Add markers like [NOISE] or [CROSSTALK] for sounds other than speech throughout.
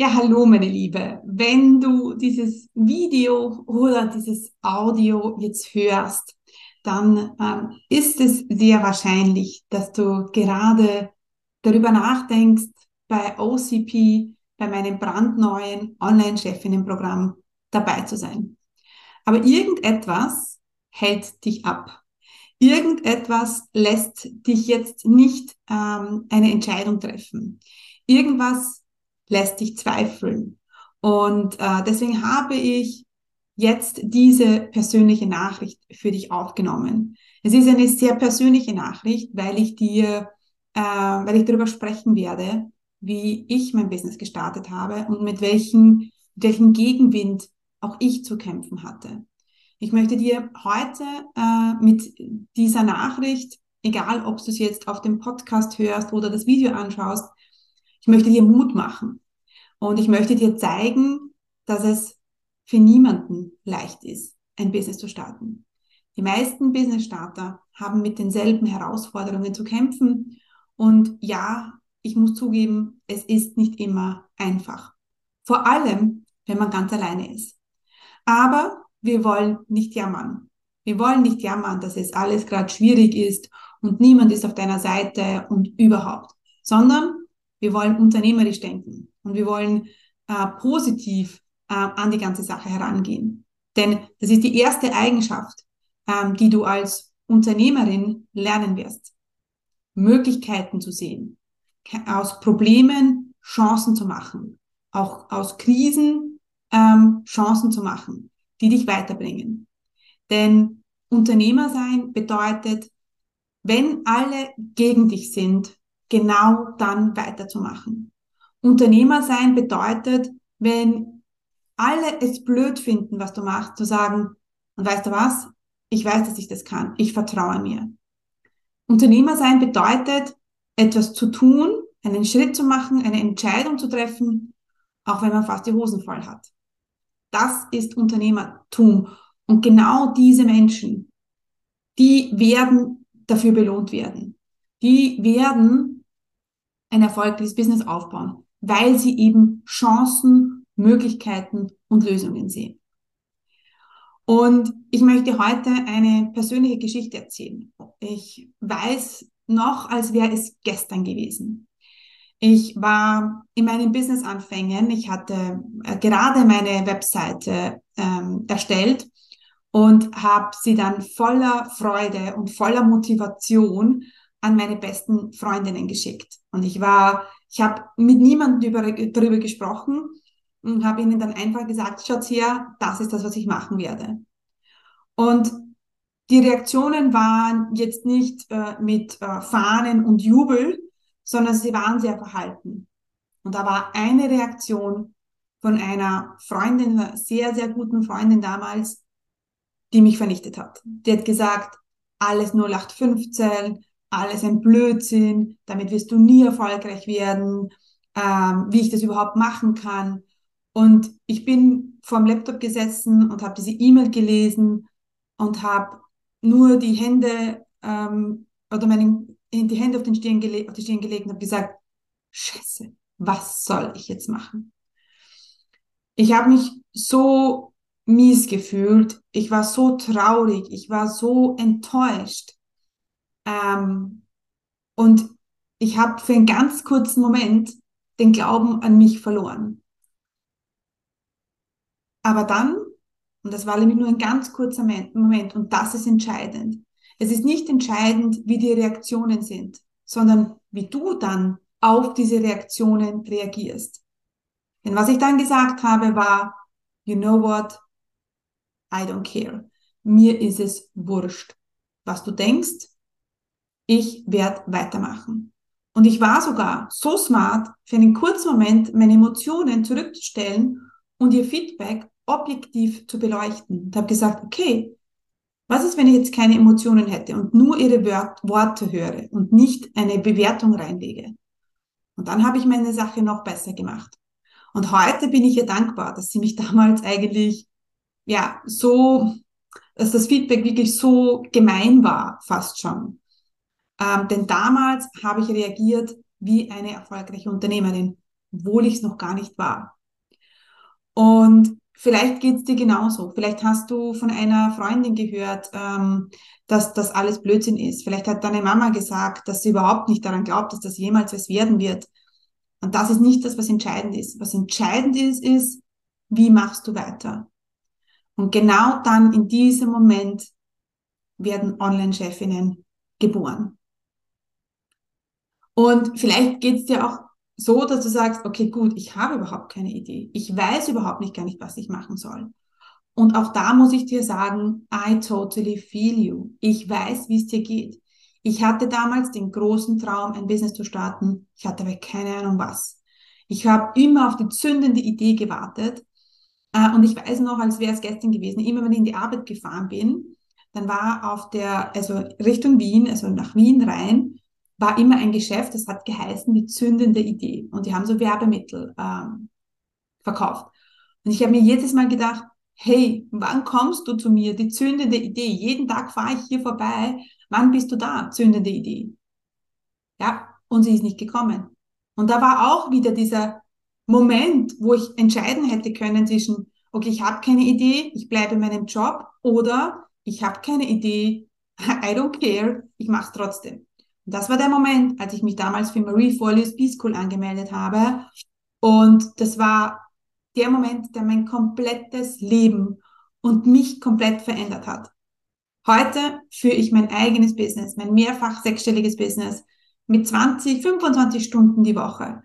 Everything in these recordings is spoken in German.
Ja, hallo meine Liebe. Wenn du dieses Video oder dieses Audio jetzt hörst, dann ähm, ist es sehr wahrscheinlich, dass du gerade darüber nachdenkst, bei OCP, bei meinem brandneuen Online-Chefinnenprogramm dabei zu sein. Aber irgendetwas hält dich ab. Irgendetwas lässt dich jetzt nicht ähm, eine Entscheidung treffen. Irgendwas lässt dich zweifeln. Und äh, deswegen habe ich jetzt diese persönliche Nachricht für dich aufgenommen. Es ist eine sehr persönliche Nachricht, weil ich dir, äh, weil ich darüber sprechen werde, wie ich mein Business gestartet habe und mit welchen, welchen Gegenwind auch ich zu kämpfen hatte. Ich möchte dir heute äh, mit dieser Nachricht, egal ob du es jetzt auf dem Podcast hörst oder das Video anschaust, ich möchte dir Mut machen. Und ich möchte dir zeigen, dass es für niemanden leicht ist, ein Business zu starten. Die meisten Business-Starter haben mit denselben Herausforderungen zu kämpfen. Und ja, ich muss zugeben, es ist nicht immer einfach. Vor allem, wenn man ganz alleine ist. Aber wir wollen nicht jammern. Wir wollen nicht jammern, dass es alles gerade schwierig ist und niemand ist auf deiner Seite und überhaupt, sondern wir wollen unternehmerisch denken und wir wollen äh, positiv äh, an die ganze Sache herangehen. Denn das ist die erste Eigenschaft, ähm, die du als Unternehmerin lernen wirst. Möglichkeiten zu sehen, aus Problemen Chancen zu machen, auch aus Krisen ähm, Chancen zu machen, die dich weiterbringen. Denn Unternehmer sein bedeutet, wenn alle gegen dich sind, genau dann weiterzumachen. Unternehmer sein bedeutet, wenn alle es blöd finden, was du machst, zu sagen, und weißt du was? Ich weiß, dass ich das kann. Ich vertraue mir. Unternehmer sein bedeutet, etwas zu tun, einen Schritt zu machen, eine Entscheidung zu treffen, auch wenn man fast die Hosen voll hat. Das ist Unternehmertum. Und genau diese Menschen, die werden dafür belohnt werden. Die werden ein erfolgreiches Business aufbauen, weil sie eben Chancen, Möglichkeiten und Lösungen sehen. Und ich möchte heute eine persönliche Geschichte erzählen. Ich weiß noch, als wäre es gestern gewesen. Ich war in meinen Business-Anfängen, ich hatte äh, gerade meine Webseite ähm, erstellt und habe sie dann voller Freude und voller Motivation an meine besten Freundinnen geschickt. Und ich war, ich habe mit niemandem über, darüber gesprochen und habe ihnen dann einfach gesagt, schaut her, das ist das, was ich machen werde. Und die Reaktionen waren jetzt nicht äh, mit äh, Fahnen und Jubel, sondern sie waren sehr verhalten. Und da war eine Reaktion von einer Freundin, einer sehr, sehr guten Freundin damals, die mich vernichtet hat. Die hat gesagt, alles 0815, alles ein Blödsinn, damit wirst du nie erfolgreich werden, ähm, wie ich das überhaupt machen kann. Und ich bin vor dem Laptop gesessen und habe diese E-Mail gelesen und habe nur die Hände ähm, oder meine, die Hände auf, den Stirn auf die Stirn gelegt und habe gesagt, Scheiße, was soll ich jetzt machen? Ich habe mich so mies gefühlt, ich war so traurig, ich war so enttäuscht. Ähm, und ich habe für einen ganz kurzen Moment den Glauben an mich verloren. Aber dann, und das war nämlich nur ein ganz kurzer Moment, und das ist entscheidend. Es ist nicht entscheidend, wie die Reaktionen sind, sondern wie du dann auf diese Reaktionen reagierst. Denn was ich dann gesagt habe, war, you know what? I don't care. Mir ist es wurscht, was du denkst, ich werde weitermachen. Und ich war sogar so smart, für einen kurzen Moment meine Emotionen zurückzustellen und ihr Feedback objektiv zu beleuchten. Und habe gesagt, okay, was ist, wenn ich jetzt keine Emotionen hätte und nur ihre Worte höre und nicht eine Bewertung reinlege? Und dann habe ich meine Sache noch besser gemacht. Und heute bin ich ihr dankbar, dass sie mich [LAUGHS] damals eigentlich, ja, so, dass das Feedback wirklich so gemein war, fast schon. Ähm, denn damals habe ich reagiert wie eine erfolgreiche Unternehmerin. obwohl ich es noch gar nicht war. Und vielleicht geht es dir genauso. Vielleicht hast du von einer Freundin gehört, ähm, dass das alles Blödsinn ist. Vielleicht hat deine Mama gesagt, dass sie überhaupt nicht daran glaubt, dass das jemals was werden wird. Und das ist nicht das, was entscheidend ist. Was entscheidend ist, ist, wie machst du weiter? Und genau dann in diesem Moment werden Online-Chefinnen geboren. Und vielleicht geht es dir auch so, dass du sagst, okay, gut, ich habe überhaupt keine Idee. Ich weiß überhaupt nicht gar nicht, was ich machen soll. Und auch da muss ich dir sagen, I totally feel you. Ich weiß, wie es dir geht. Ich hatte damals den großen Traum, ein Business zu starten. Ich hatte aber keine Ahnung was. Ich habe immer auf die zündende Idee gewartet. Äh, und ich weiß noch, als wäre es gestern gewesen, immer wenn ich in die Arbeit gefahren bin, dann war auf der, also Richtung Wien, also nach Wien rein, war immer ein Geschäft, das hat geheißen die zündende Idee. Und die haben so Werbemittel ähm, verkauft. Und ich habe mir jedes Mal gedacht, hey, wann kommst du zu mir? Die zündende Idee. Jeden Tag fahre ich hier vorbei. Wann bist du da? Zündende Idee. Ja, und sie ist nicht gekommen. Und da war auch wieder dieser Moment, wo ich entscheiden hätte können zwischen, okay, ich habe keine Idee, ich bleibe in meinem Job oder ich habe keine Idee, [LAUGHS] I don't care, ich mache es trotzdem. Das war der Moment, als ich mich damals für Marie Forleo's B-School angemeldet habe. Und das war der Moment, der mein komplettes Leben und mich komplett verändert hat. Heute führe ich mein eigenes Business, mein mehrfach sechsstelliges Business mit 20, 25 Stunden die Woche.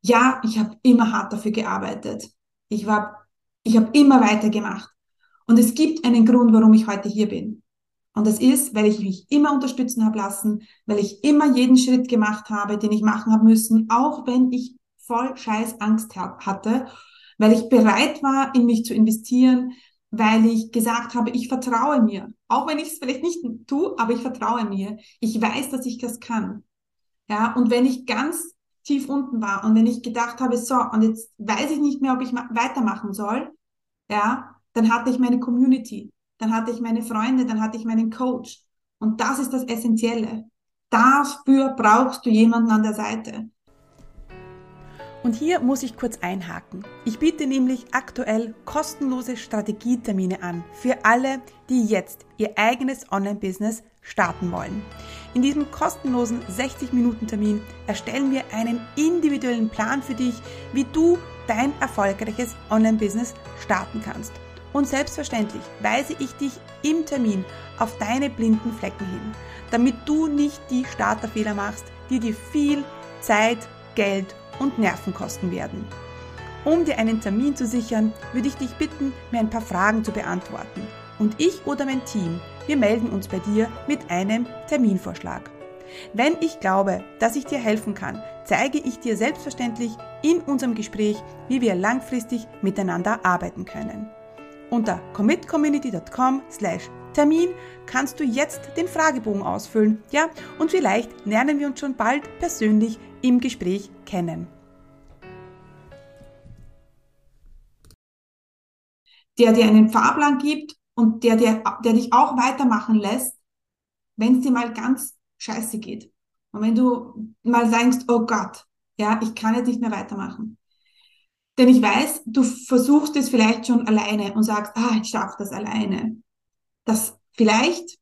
Ja, ich habe immer hart dafür gearbeitet. Ich war, ich habe immer weitergemacht. Und es gibt einen Grund, warum ich heute hier bin. Und das ist, weil ich mich immer unterstützen habe lassen, weil ich immer jeden Schritt gemacht habe, den ich machen habe müssen, auch wenn ich voll scheiß Angst hatte, weil ich bereit war, in mich zu investieren, weil ich gesagt habe, ich vertraue mir. Auch wenn ich es vielleicht nicht tue, aber ich vertraue mir. Ich weiß, dass ich das kann. Ja, und wenn ich ganz tief unten war und wenn ich gedacht habe, so, und jetzt weiß ich nicht mehr, ob ich weitermachen soll, ja, dann hatte ich meine Community dann hatte ich meine Freunde, dann hatte ich meinen Coach. Und das ist das Essentielle. Dafür brauchst du jemanden an der Seite. Und hier muss ich kurz einhaken. Ich biete nämlich aktuell kostenlose Strategietermine an für alle, die jetzt ihr eigenes Online-Business starten wollen. In diesem kostenlosen 60-Minuten-Termin erstellen wir einen individuellen Plan für dich, wie du dein erfolgreiches Online-Business starten kannst. Und selbstverständlich weise ich dich im Termin auf deine blinden Flecken hin, damit du nicht die Starterfehler machst, die dir viel Zeit, Geld und Nerven kosten werden. Um dir einen Termin zu sichern, würde ich dich bitten, mir ein paar Fragen zu beantworten. Und ich oder mein Team, wir melden uns bei dir mit einem Terminvorschlag. Wenn ich glaube, dass ich dir helfen kann, zeige ich dir selbstverständlich in unserem Gespräch, wie wir langfristig miteinander arbeiten können. Unter commitcommunity.com slash Termin kannst du jetzt den Fragebogen ausfüllen, ja, und vielleicht lernen wir uns schon bald persönlich im Gespräch kennen. Der dir einen Fahrplan gibt und der, der, der dich auch weitermachen lässt, wenn es dir mal ganz scheiße geht. Und wenn du mal denkst, oh Gott, ja, ich kann jetzt nicht mehr weitermachen. Denn ich weiß, du versuchst es vielleicht schon alleine und sagst, ah, ich schaffe das alleine. Das vielleicht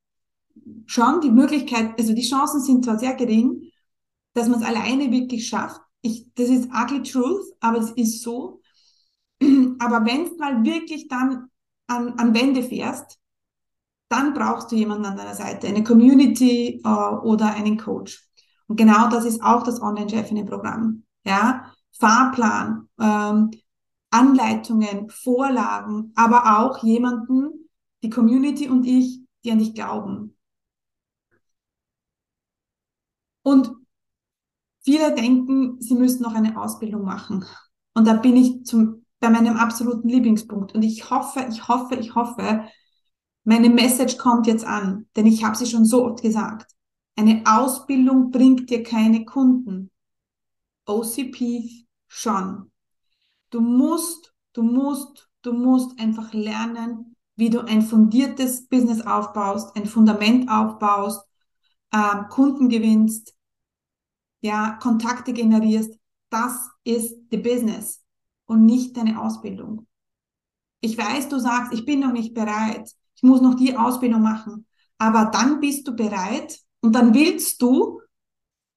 schon die Möglichkeit, also die Chancen sind zwar sehr gering, dass man es alleine wirklich schafft. Ich, das ist ugly truth, aber es ist so. [CLEARS THROAT] Aber wenn es mal wirklich dann an, an Wände fährst, dann brauchst du jemanden an deiner Seite, eine Community äh, oder einen Coach. Und genau das ist auch das Online-Chefinnen-Programm. Ja, Fahrplan, ähm, Anleitungen, Vorlagen, aber auch jemanden, die Community und ich, die an dich glauben. Und viele denken, sie müssen noch eine Ausbildung machen. Und da bin ich zum, bei meinem absoluten Lieblingspunkt. Und ich hoffe, ich hoffe, ich hoffe, meine Message kommt jetzt an, denn ich habe sie schon so oft gesagt. Eine Ausbildung bringt dir keine Kunden. OCP schon. Du musst, du musst, du musst einfach lernen, wie du ein fundiertes Business aufbaust, ein Fundament aufbaust, äh, Kunden gewinnst, ja, Kontakte generierst. das ist the business und nicht deine Ausbildung. Ich weiß, du sagst, ich bin noch nicht bereit. Ich muss noch die Ausbildung machen. Aber dann bist du bereit und dann willst du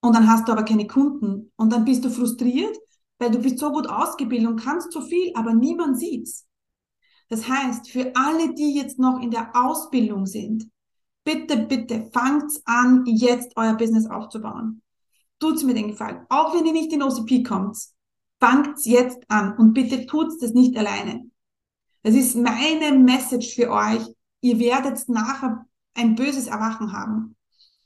und dann hast du aber keine Kunden und dann bist du frustriert, weil du bist so gut ausgebildet und kannst so viel, aber niemand sieht's. Das heißt, für alle, die jetzt noch in der Ausbildung sind, bitte, bitte fangt's an, jetzt euer Business aufzubauen. Tut's mir den Gefallen. Auch wenn ihr nicht in OCP kommt, fangt's jetzt an und bitte tut's das nicht alleine. Das ist meine Message für euch. Ihr werdet nachher ein böses Erwachen haben.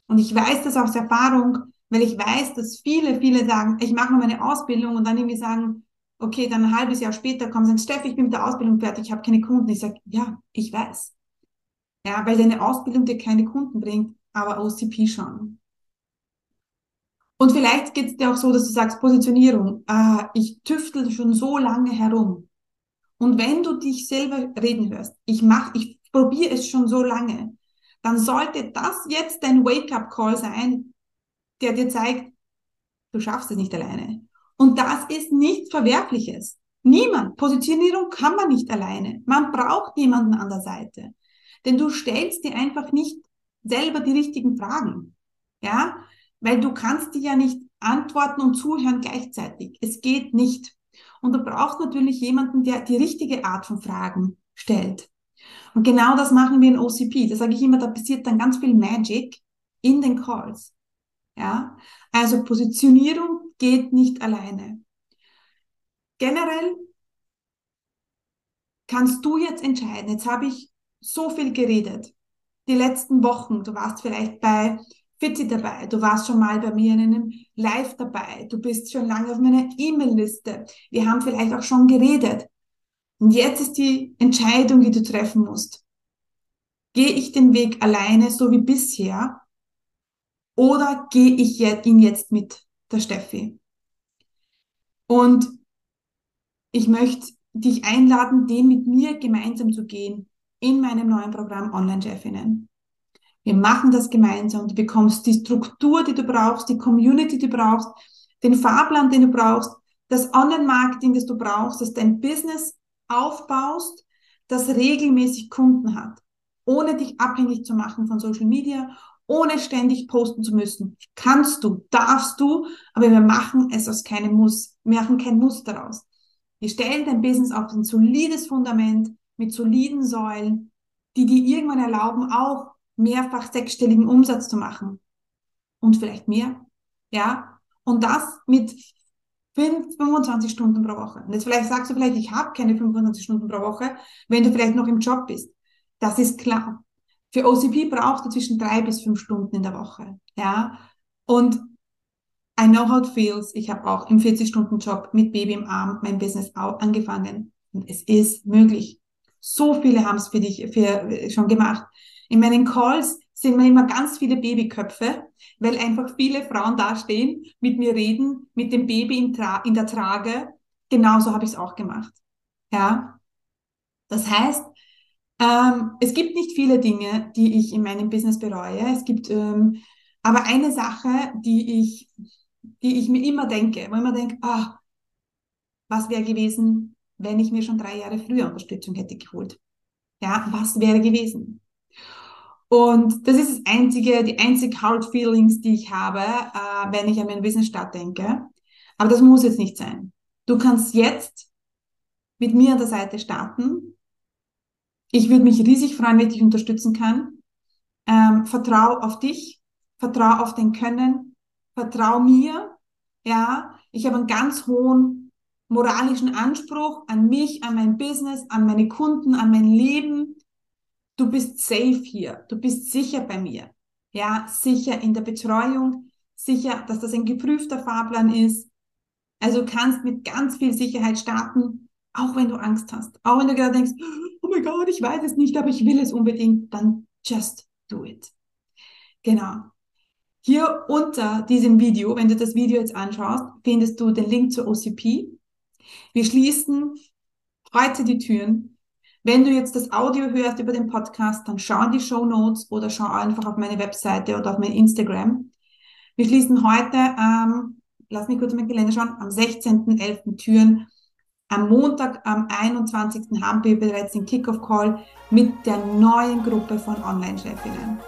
Und ich weiß das aus Erfahrung, weil ich weiß, dass viele, viele sagen, ich mache nur meine Ausbildung und dann irgendwie sagen, okay, dann ein halbes Jahr später kommen sie und Steff, ich bin mit der Ausbildung fertig, ich habe keine Kunden. Ich sage, ja, ich weiß. Ja, weil deine Ausbildung dir keine Kunden bringt, aber OCP schon. Und vielleicht geht es dir auch so, dass du sagst, Positionierung, äh, ich tüftel schon so lange herum. Und wenn du dich selber reden hörst, ich mach, ich probiere es schon so lange, dann sollte das jetzt dein Wake-up-Call sein, der dir zeigt, du schaffst es nicht alleine. Und das ist nichts Verwerfliches. Niemand. Positionierung kann man nicht alleine. Man braucht jemanden an der Seite. Denn du stellst dir einfach nicht selber die richtigen Fragen. Ja? Weil du kannst dir ja nicht antworten und zuhören gleichzeitig. Es geht nicht. Und du brauchst natürlich jemanden, der die richtige Art von Fragen stellt. Und genau das machen wir in OCP. Da sage ich immer, da passiert dann ganz viel Magic in den Calls. Ja, also Positionierung geht nicht alleine. Generell kannst du jetzt entscheiden. Jetzt habe ich so viel geredet. Die letzten Wochen, du warst vielleicht bei Fitzi dabei, du warst schon mal bei mir in einem Live dabei, du bist schon lange auf meiner E-Mail-Liste. Wir haben vielleicht auch schon geredet. Und jetzt ist die Entscheidung, die du treffen musst. Gehe ich den Weg alleine, so wie bisher, oder gehe ich ihn jetzt mit der Steffi? Und ich möchte dich einladen, den mit mir gemeinsam zu gehen in meinem neuen Programm Online-Chefinnen. Wir machen das gemeinsam. Du bekommst die Struktur, die du brauchst, die Community, die du brauchst, den Fahrplan, den du brauchst, das Online-Marketing, das du brauchst, dass dein Business aufbaust, das regelmäßig Kunden hat, ohne dich abhängig zu machen von Social Media, ohne ständig posten zu müssen. Kannst du, darfst du, aber wir machen es aus keinem Muss. Wir machen kein Muss daraus. Wir stellen dein Business auf ein solides Fundament mit soliden Säulen, die dir irgendwann erlauben, auch mehrfach sechsstelligen Umsatz zu machen. Und vielleicht mehr. Ja. Und das mit 25 Stunden pro Woche. Und jetzt vielleicht sagst du vielleicht, ich habe keine 25 Stunden pro Woche, wenn du vielleicht noch im Job bist. Das ist klar. Für OCP brauchst du zwischen drei bis fünf Stunden in der Woche. Ja. Und I know how it feels. Ich habe auch im 40-Stunden-Job mit Baby im Arm mein Business angefangen. Und es ist möglich. So viele haben es für dich für, schon gemacht. In meinen Calls sind mir immer ganz viele Babyköpfe, weil einfach viele Frauen dastehen, mit mir reden, mit dem Baby in, Tra in der Trage. Genauso habe ich es auch gemacht. Ja. Das heißt, ähm, es gibt nicht viele Dinge, die ich in meinem Business bereue. Es gibt ähm, aber eine Sache, die ich, die ich mir immer denke, wo ich immer denke, ah, was wäre gewesen, wenn ich mir schon drei Jahre früher Unterstützung hätte geholt? Ja, was wäre gewesen? Und das ist das einzige, die einzig Hard Feelings, die ich habe, äh, wenn ich an meinen Business Start denke. Aber das muss jetzt nicht sein. Du kannst jetzt mit mir an der Seite starten. Ich würde mich riesig freuen, wenn ich dich unterstützen kann. Ähm, vertrau auf dich, vertrau auf dein Können, vertrau mir. Ja, ich habe einen ganz hohen moralischen Anspruch an mich, an mein Business, an meine Kunden, an mein Leben du bist safe hier, du bist sicher bei mir. Ja, sicher in der Betreuung, sicher, dass das ein geprüfter Fahrplan ist. Also kannst mit ganz viel Sicherheit starten, auch wenn du Angst hast. Auch wenn du gerade denkst, mein Gott, ich weiß es nicht, aber ich will es unbedingt, dann just do it. Genau. Hier unter diesem Video, wenn du das Video jetzt anschaust, findest du den Link zur OCP. Wir schließen heute die Türen wenn du jetzt das Audio hörst über den Podcast, dann schau in die Show Notes oder schau einfach auf meine Webseite oder auf mein Instagram. Wir schließen heute ähm, lass mich kurz mein Kalender schauen, am 16.11. Türen. Am Montag, am 21. haben wir bereits den Kickoff-Call mit der neuen Gruppe von Online-Chefinnen.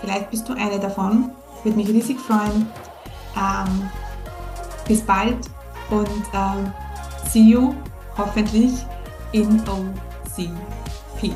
Vielleicht bist du eine davon. Würde mich riesig freuen. Ähm, bis bald und ähm, see you hoffentlich in OCP.